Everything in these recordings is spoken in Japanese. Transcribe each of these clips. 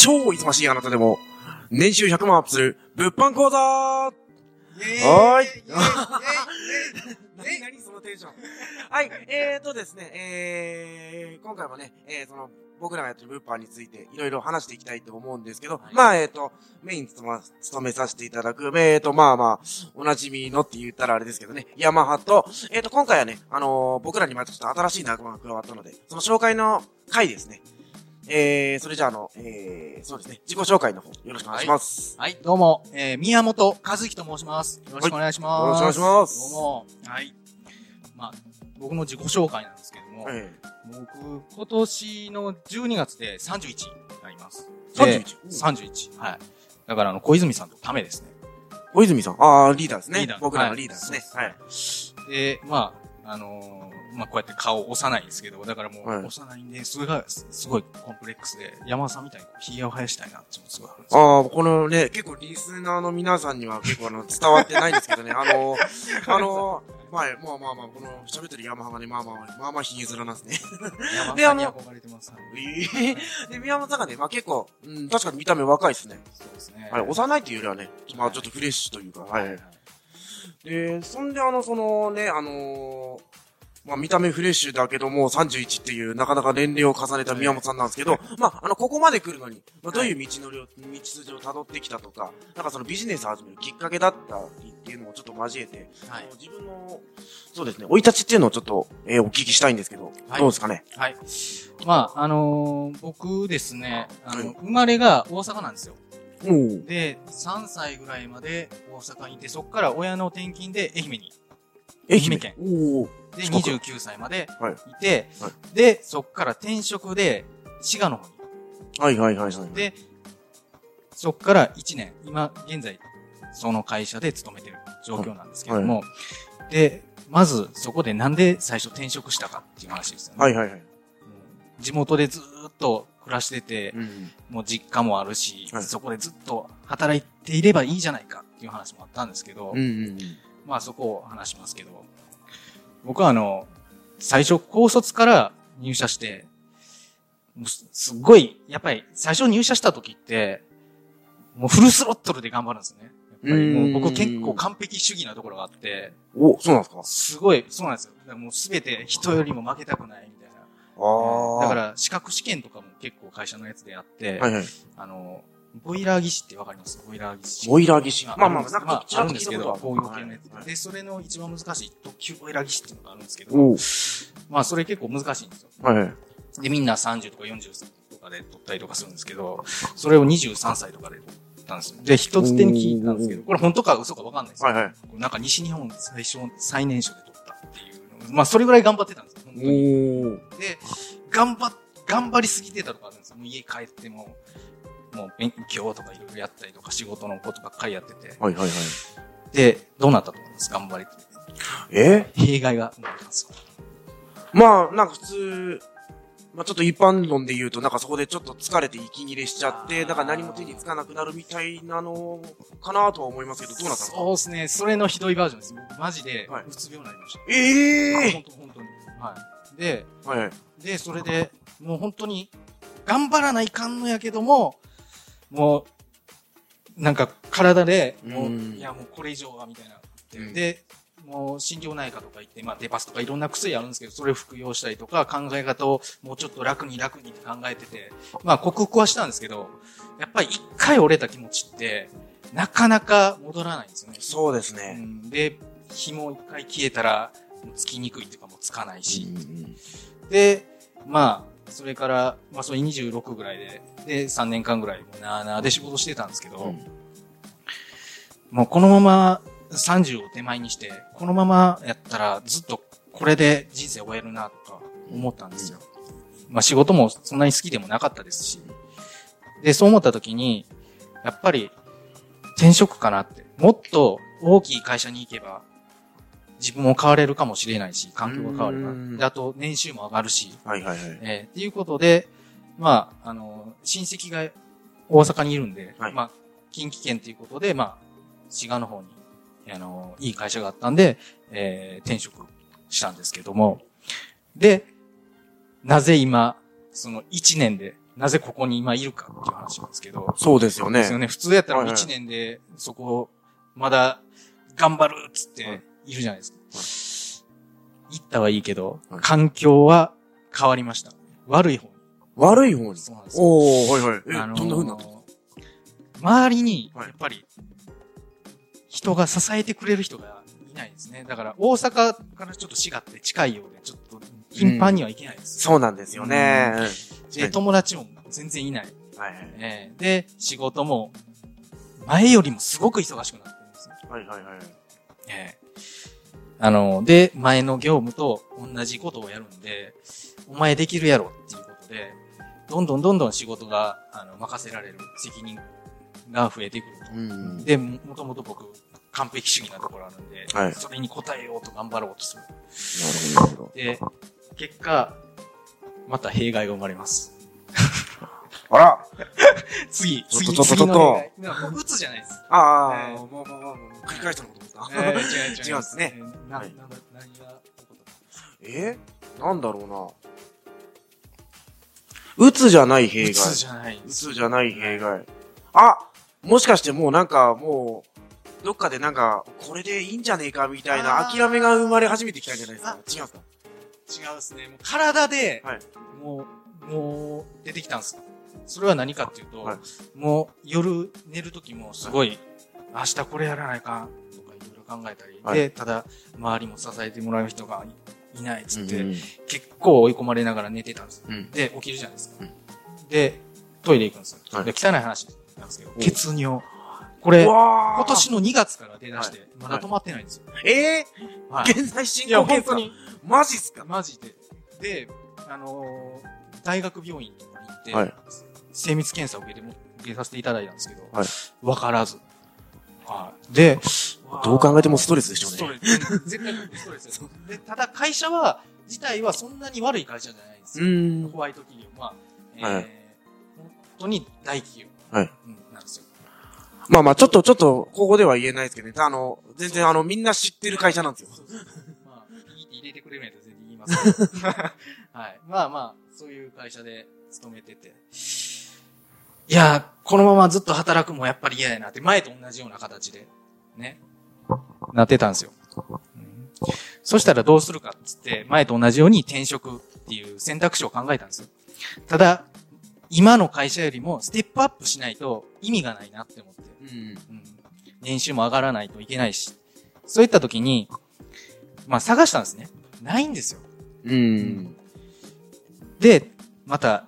超忙しいあなたでも、年収100万アップする、物販講座。はーい。何何そのテンション。はい、えーとですね、えー、今回もね、えー、その、僕らがやってる物販についていろいろ話していきたいと思うんですけど、まあ、えーと、メイ。ン務ま、務めさせていただく、えーと、まあまあ、おなじみのって言ったらあれですけどね、ヤマハと、えーと、今回はね、あのー僕らにまたちょっと新しい仲間が加わったので、その紹介の回ですね。えー、それじゃあ、あの、えー、そうですね、自己紹介の方、よろしくお願いします。はい、どうも、えー、宮本和樹と申します。よろしくお願いします。はいよろしくお願いしますどうも。はい。まあ、僕の自己紹介なんですけども、え僕、今年の12月で31になります。31で31。はい。だから、あの、小泉さんとためですね。ー、小泉さん、あー、リーダーですね。リーダー僕らのリーダーですね。はいはい。で、まあ、あのーまあ、こうやって顔幼いんですけど、だからもう、はい幼いんで、それがすすごいコンプレックスで、山田さんみたいにひげを生やしたいなってすごいあるんですよ。ああ、このね、結構リスナーの皆さんには結構あの、伝わってないんですけどね、あの、あの、前、まあまあまあ、この喋ってるヤマハがね、まあまあ、まあまあ、ひげ面なんですね。山で田さんにあの憧れてます。で、宮本さんがね、まあ結構、うん、確かに見た目若いですね。そうですね。はい、幼いっていうよりはね、まあちょっとフレッシュというか、はい。で、そんであの、そのね、あのーまあ見た目フレッシュだけども、31っていうなかなか年齢を重ねた宮本さんなんですけど、まああの、ここまで来るのに、まあどういう道のりを、道筋を辿ってきたとか、なんかそのビジネスを始めるきっかけだったりっていうのもちょっと交えて、はい。自分の、そうですね、生い立ちっていうのをちょっと、えーお聞きしたいんですけど、はい。どうですかね？はい。まあ、あのー僕ですね、あの、はい生まれが大阪なんですよ。で、3歳ぐらいまで大阪にいて、そこから親の転勤で愛媛に。愛媛。県。おおで、四国29歳まではいいて、はで、そこから転職で滋賀の方に。はいはいはいはい。で、そこから1年、今現在、その会社で勤めてる状況なんですけども、で、まずそこでなんで最初転職したかっていう話ですよね。はいはいはい。地元でずーっと暮らしてて、うん。もう実家もあるし、はいそこでずっと働いていればいいじゃないかっていう話もあったんですけど、うんうんうん。まあそこを話しますけど、僕はあの、最初高卒から入社して、もうすすっごい、やっぱり最初入社した時って、もうフルスロットルで頑張るんですよね。やっぱりもう僕結構完璧主義なところがあって、お、そうなんですか？すごい、そうなんですよ。もうすべて人よりも負けたくないみたいな。ああ。だか、ら資格試験とかも結構会社のやつでやって、はいはい。あの、ボイラー技師ってわかります？ボイラー技師。ボイラー技師まあまあまあなんかまあ、るんですけど、ことある工業系のやつはいで。で、それの一番難しい特級ボイラー技師っていうのがあるんですけど、おまあ、それ結構難しいんですよ。はいはい。で、みんな30とか40歳とかで取ったりとかするんですけど、それを23歳とかで取ったんですよ。で、一つ手に聞いたんですけど、これ本当か嘘かわかんないですよ。はいはい。なんか西日本最初、最年少で取ったっていうの。まあ、それぐらい頑張ってたんですよ。本当に。おで、頑張っ、頑張りすぎてたとかあるんですよ。もう家帰っても、もう勉強とかいろいろやったりとか仕事のことばっかりやってて。はいはいはい。で、どうなったと思います？頑張りて。え？弊害が生まれたんですよ。まあ、なんか普通、まあちょっと一般論で言うと、なんかそこでちょっと疲れて息切れしちゃって、だから何も手につかなくなるみたいなのかなとは思いますけど、どうなったんですか？そうですね。それのひどいバージョンです。僕マジではい、うつ病になりました。ええ本当本当に。はい。で、はいはい。で、それで、もう本当に、頑張らないかんのやけども、もう、なんか体で、もう、うんいやもうこれ以上は、みたいな。うんで、もう心療内科とか行って、まあデパスとかいろんな薬あるんですけど、それを服用したりとか、考え方をもうちょっと楽に楽にって考えてて、まあ克服はしたんですけど、やっぱり一回折れた気持ちって、なかなか戻らないんですよね。うそうですね。ん、で、紐一回消えたら、つきにくいっていうかもうつかないし、で、まあ、それから、まあ、それ26ぐらいで、で、3年間ぐらい、なあなあで仕事してたんですけど、うんもうこのまま30を手前にして、このままやったらずっとこれで人生終えるな、とか思ったんですよ。まあ、仕事もそんなに好きでもなかったですし。で、そう思った時に、やっぱり転職かなって。もっと大きい会社に行けば、自分も変われるかもしれないし、環境が変わればうん。で、あと年収も上がるし、はいはいはい。えーっていうことで、まあ、あの、親戚が大阪にいるんで、はいまあ、近畿圏ということで、まあ、滋賀の方に、あの、いい会社があったんで、えー転職したんですけども、で、なぜ今、その1年でなぜここに今いるかっていう話なんですけど。そうですよね。ですよね。普通やったらはいはい1年でそこをまだ頑張るっつっているじゃないですか。行ったはいいけどはい、環境は変わりました。悪い方に。悪い方に？そうなんですよ。おー、はいはい。え、あのーどんな風になった？周りに、はいやっぱり、人が支えてくれる人がいないですね。だから、大阪からちょっと滋賀って近いようで、ちょっと、頻繁には行けないです。そうなんですよね。で、友達も全然いない。はいはい。えーで、仕事も、前よりもすごく忙しくなってるんですね。はいはいはい。ええあの、で、前の業務と同じことをやるんで、お前できるやろっていうことで、どんどんどんどん仕事が、あの、任せられる責任が増えてくると。うん。で、ももともと僕、完璧主義なところあるんで、はいそれに応えようと頑張ろうとする。なるほど。で、結果、また弊害が生まれます。あら 次、次、次の弊害。打つじゃないです。ああ、ええもう、もう、もう、もう繰り返したのかと思った。えー違う違う。違う んですねえーな、はいな、な、何が起こったえ？なんだろうな。うつじゃない弊打害。つじゃないんう。つじゃない弊害。あもしかしてもうなんか、もう、どっかでなんか、これでいいんじゃねえかみたいな諦めが生まれ始めてきたんじゃないですか？違うんですか？違うですね。もう体で、はいもう、もう出てきたんです。それは何かっていうと、はいもう夜寝る時もすごい、明日これやらないか考えたり、はいで、ただ周りも支えてもらう人がいないっつって、うん結構追い込まれながら寝てたんです。うん。で、起きるじゃないですか。うんで、トイレ行くんですよ。はいで汚い話なんですけど、お血尿。これ、今年の2月から出だして、はいまだ止まってないんですよ。えはい。ー現在進行検査本当に。マジっすか？マジで。で、あのー大学病院とかに行って、はい精密検査を受けても、受けさせていただいたんですけど、はいわからず。はい。で、どう考えてもストレスでしょうねストレス。絶対ストレスです。で、ただ会社は、自体はそんなに悪い会社じゃないんですうよ。ん。ホワイト企業は、えーはい本当に大企業、はいうんなんですよ。まあまあ、ちょっと、ちょっと、ここでは言えないですけどね。あの、全然あの、みんな知ってる会社なんですよ。まあ、いいって入れてくれないと全然言いますけど。はい。まあまあ、そういう会社で勤めてて。いやー、このままずっと働くもやっぱり嫌やなって、前と同じような形で、ね、なってたんですよ。うんそしたらどうするかっつって、前と同じように転職っていう選択肢を考えたんですよ。ただ、今の会社よりもステップアップしないと意味がないなって思って。うん。うん年収も上がらないといけないし。そういった時に、まあ探したんですね。ないんですよ。うん。で、また、じ、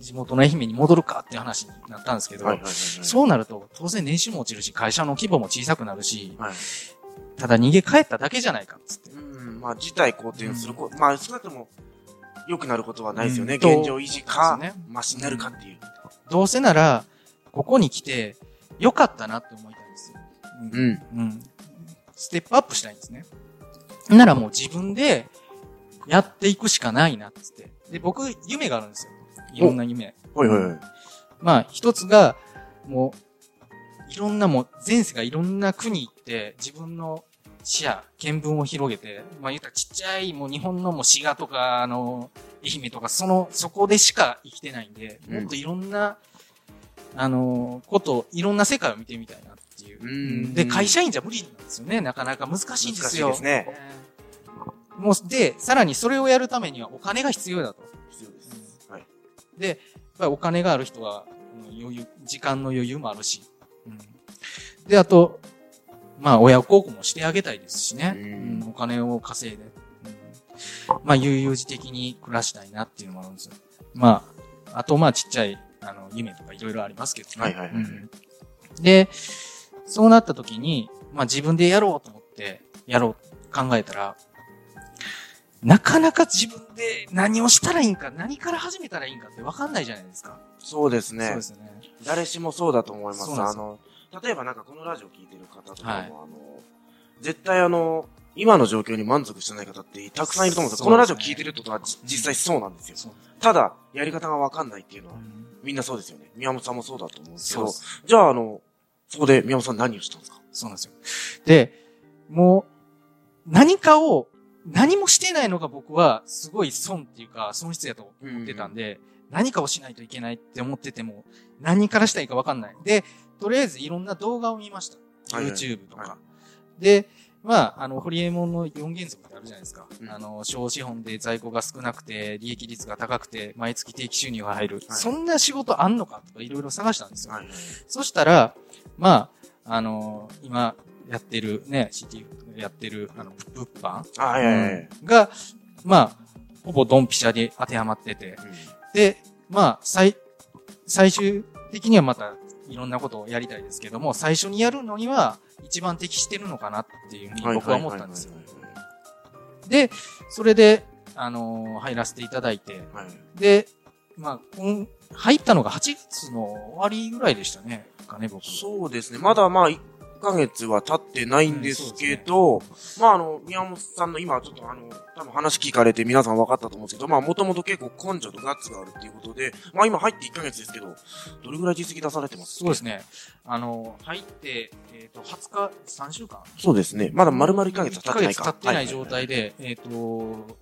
地元の愛媛に戻るかっていう話になったんですけど、はいはいはいはい。そうなると、当然年収も落ちるし、会社の規模も小さくなるし、はい。ただ逃げ帰っただけじゃないかっつって。うん。まあ、事態好転するこ、まあ、少なくとも、良くなることはないですよね。うん現状維持か、ねマシになるかっていう。どうせなら、ここに来て、良かったなって思いたいんですよ。うんうん。うん。ステップアップしたいんですね。ならもう自分でやっていくしかないなっつって。で、僕、夢があるんですよ。いろんな夢。はいはいはい。まあ、一つが、もう、いろんなもう、前世がいろんな国行って、自分の視野、見聞を広げて、まあ言ったらちっちゃい、もう日本のもう滋賀とか、あの、愛媛とか、その、そこでしか生きてないんで、うんもっといろんな、あの、こと、いろんな世界を見てみたいなっていう。うんで、会社員じゃ無理なんですよね。なかなか難しいんですよ。難しいですねえーもう、で、さらにそれをやるためにはお金が必要だと。必要です。はい。で、やっぱりお金がある人は、うん余裕、時間の余裕もあるし。うん、で、あと、まあ、親孝行もしてあげたいですしね。ううんんお金を稼いで。うんまあ、悠々自適に暮らしたいなっていうのもあるんですよ。まあ、あと、まあ、ちっちゃい、あの、夢とかいろいろありますけどね。はいはいはいはいうんで、そうなった時に、まあ、自分でやろうと思って、やろう、考えたら、なかなか自分で何をしたらいいんか、何から始めたらいいんかって分かんないじゃないですか。そうですねそうで。すよね。誰しもそうだと思います。あの、例えばなんかこのラジオ聞いてる方とかも、はいあの、絶対あの、今の状況に満足してない方ってたくさんいると思うんですよ。そうこのラジオ聞いてるってことはじ実際そうなんですよ。ただ、やり方がわかんないっていうのは、うんみんなそうですよね。宮本さんもそうだと思うんですけど。じゃああの、そこで宮本さん何をしたんですか？そうなんですよ。で、もう、何かを何もしてないのが僕はすごい損っていうか損失やと思ってたんで、何かをしないといけないって思ってても、何からしたらいいかわかんない。で、とりあえずいろんな動画を見ました。はいはい YouTube とか。はで、まあ、あの、ホリエモンの4原則ってあるじゃないですか。うんあの、小資本で在庫が少なくて、利益率が高くて、毎月定期収入が入る。そんな仕事あんのかとかいろいろ探したんですよ。はいはい。そしたら、まあ、あの、今やってるね、CT やってる、あの、物販あ、はいはいはい。うんが、まあ、ほぼドンピシャで当てはまってて、で、まあ、最、最終的にはまたいろんなことをやりたいですけども、最初にやるのには一番適してるのかなっていうふうに僕は思ったんですよ。で、それで、あのー入らせていただいて、はいはい。で、まあ、今入ったのが8月の終わりぐらいでしたね、かね、僕。そうですね。まだまあ、1ヶ月は経ってないんですけど、まああの、宮本さんの今ちょっとあの、多分話聞かれて皆さん分かったと思うんですけど、まあもともと結構根性とガッツがあるっていうことで、まあ今入って1ヶ月ですけど、どれぐらい実績出されてます？そうですね。あの、入って、えっ、と、20日、3週間？そうですね。まだ丸々1ヶ月は経ってないか。1ヶ月経ってない状態で、えっ、と、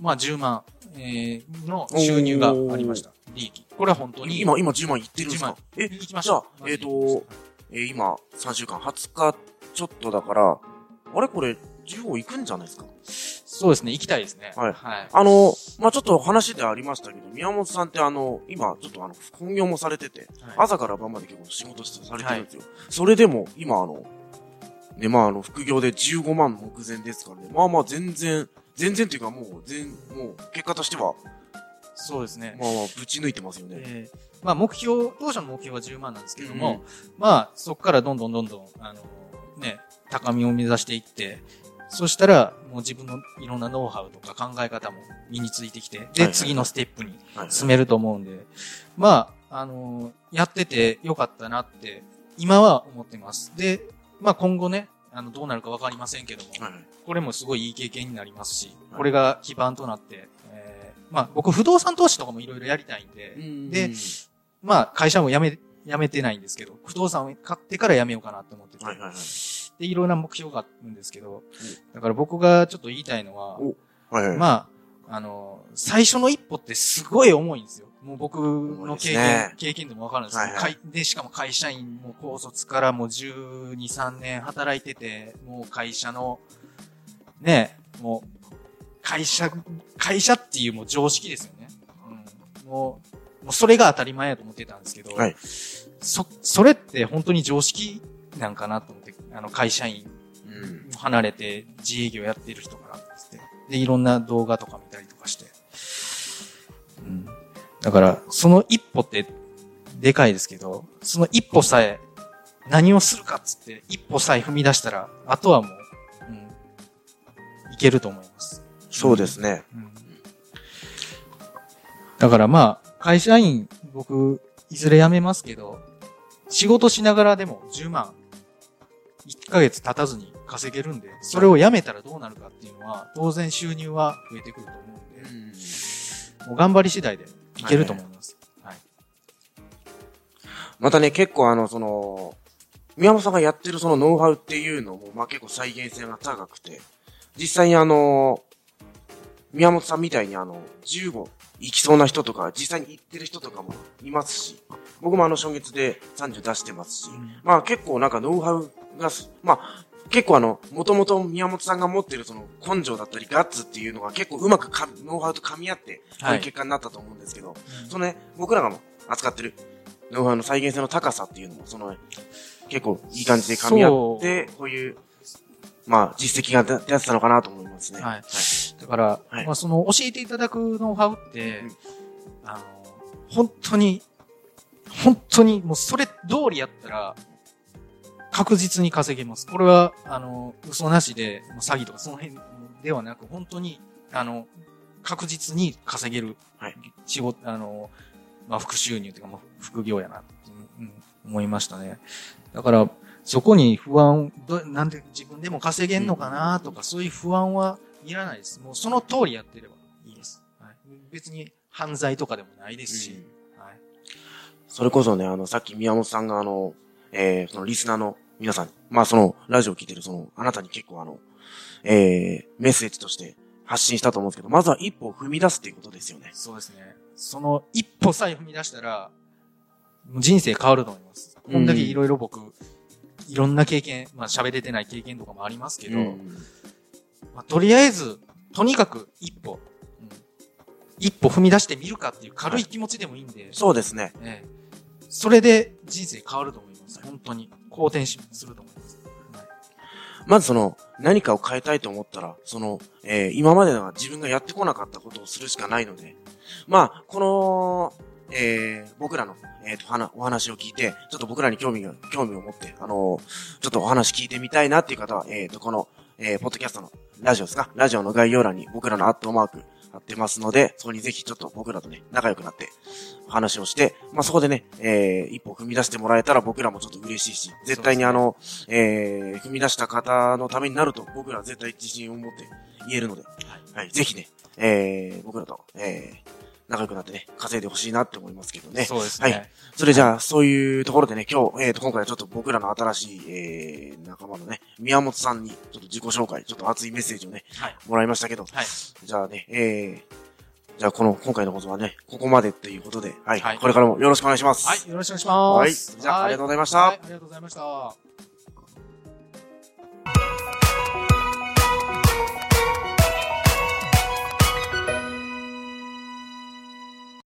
まあ、10万、えーの収入がありました。利益。これは本当に。今、今10万いってるんです10か万え、行きましたじゃあ。えっとえー今、3週間、20日ちょっとだから、あれ？これ、10号行くんじゃないですか？そうですね、行きたいですね。はいはい。あの、まあ、ちょっと話でありましたけど、宮本さんってあの、今、ちょっとあの、本業もされてて、はい朝から晩まで結構仕事されてるんですよ。それでも、今あの、ね、まああの、副業で15万目前ですからね。まあまあ全然、全然っていうかもう、全、もう、結果としては、そうですね。まあまあ、ぶち抜いてますよね。えーまあ、目標、当初の目標は10万なんですけども、まあ、そこからどんどんどんどん、あの、ね、高みを目指していって、そしたら、もう自分のいろんなノウハウとか考え方も身についてきて、で、次のステップにはい。進めると思うんで、まあ、あのやっててよかったなって、今は思ってます。で、まあ今後ね、あの、どうなるかわかりませんけども、はい。これもすごいいい経験になりますし、はいこれが基盤となって、えーまあ僕不動産投資とかもいろいろやりたいんで、でうんまあ会社も辞め、辞めてないんですけど、不動産を買ってから辞めようかなって思ってて、はいはいはい。で、いろんな目標があるんですけど、だから僕がちょっと言いたいのは、おはいはい。まあ、あの、最初の一歩ってすごい重いんですよ。もう僕の経験、ね。経験でもわかるんですけど、はいはい。で、しかも会社員も高卒からもう12、3年働いてて、もう会社の、ね、もう、会社、会社っていうもう常識ですよね。うん、もう、もうそれが当たり前やと思ってたんですけど、はいそ、それって本当に常識なんかなと思って、あの会社員うん。離れて自営業やってる人からつって。で、いろんな動画とか見たりとかして。うん。だから、その一歩ってでかいですけど、その一歩さえ何をするかっつって、一歩さえ踏み出したら、あとはもう、うん、いけると思います。そうですね。うん。だからまあ、会社員、僕、いずれ辞めますけど、仕事しながらでも10万、1ヶ月経たずに稼げるんで、それを辞めたらどうなるかっていうのは、当然収入は増えてくると思うんで、もう頑張り次第でいけると思います。はい。またね、結構あの、その、宮本さんがやってるそのノウハウっていうのも、まあ結構再現性が高くて、実際にあの、宮本さんみたいにあの、15行きそうな人とか、実際に行ってる人とかもいますし、僕もあの、初月で30出してますし、まあ結構なんかノウハウがす、まあ、結構あの、もともと宮本さんが持ってるその根性だったりガッツっていうのが結構うまくかノウハウと噛み合って、こういう結果になったと思うんですけど、そのね、僕らがも扱ってるノウハウの再現性の高さっていうのも、その、結構いい感じで噛み合って、こういう、まあ、実績が出出せたのかなと思いますね。はいだから、はいまあその教えていただくノウハウって、うんあの、本当に、本当にもうそれ通りやったら、確実に稼げます。これは、あの、嘘なしで、詐欺とかその辺ではなく、本当に、あの、確実に稼げる、はい仕事、あの、まあ、副収入というか、まあ、副業やな思いましたね。だから、そこに不安、どなんで自分でも稼げんのかなとか、そういう不安はいらないです。もうその通りやってればいいです。はい、別に犯罪とかでもないですし、はい、それこそね、あの、さっき宮本さんがあの、えー、そのリスナーの皆さん、まあその、ラジオを聞いてるその、あなたに結構あの、えー、メッセージとして発信したと思うんですけど、まずは一歩を踏み出すっていうことですよね。そうですね。その一歩さえ踏み出したら、もう人生変わると思います。こんだけいろいろ僕、いろんな経験、まあ喋れてない経験とかもありますけど、うんまあ、とりあえず、とにかく一歩、うん一歩踏み出してみるかっていう軽い気持ちでもいいんで、そうですね。ええそれで人生変わると思います。本当に。好転しすると思います。はいまずその、何かを変えたいと思ったら、その、えー今までは自分がやってこなかったことをするしかないので、まあ、この、えー僕らの、えーと、話お話を聞いて、ちょっと僕らに興味が、興味を持って、あのちょっとお話聞いてみたいなっていう方は、えーと、この、えーポッドキャストのラジオですか？ラジオの概要欄に僕らのアットマーク貼ってますので、そこにぜひちょっと僕らとね、仲良くなって、お話をして、まあ、そこでね、えー一歩踏み出してもらえたら僕らもちょっと嬉しいし、絶対にあの、えー踏み出した方のためになると僕らは絶対自信を持って言えるので、はい、ぜひね、えー僕らと、えー仲良くなってね、稼いでほしいなって思いますけどね。そうですね。はいそれじゃあ、そういうところでね、今日、えーと、今回はちょっと僕らの新しい、えー仲間のね、宮本さんに、ちょっと自己紹介、ちょっと熱いメッセージをね、はい。もらいましたけど、はい。じゃあね、えー、じゃあこの、今回の放送はね、ここまでっていうことで、はい、はいこれからもよろしくお願いします。はい。よろしくお願いします。はいじゃあありがとうございましたはい。ありがとうございました。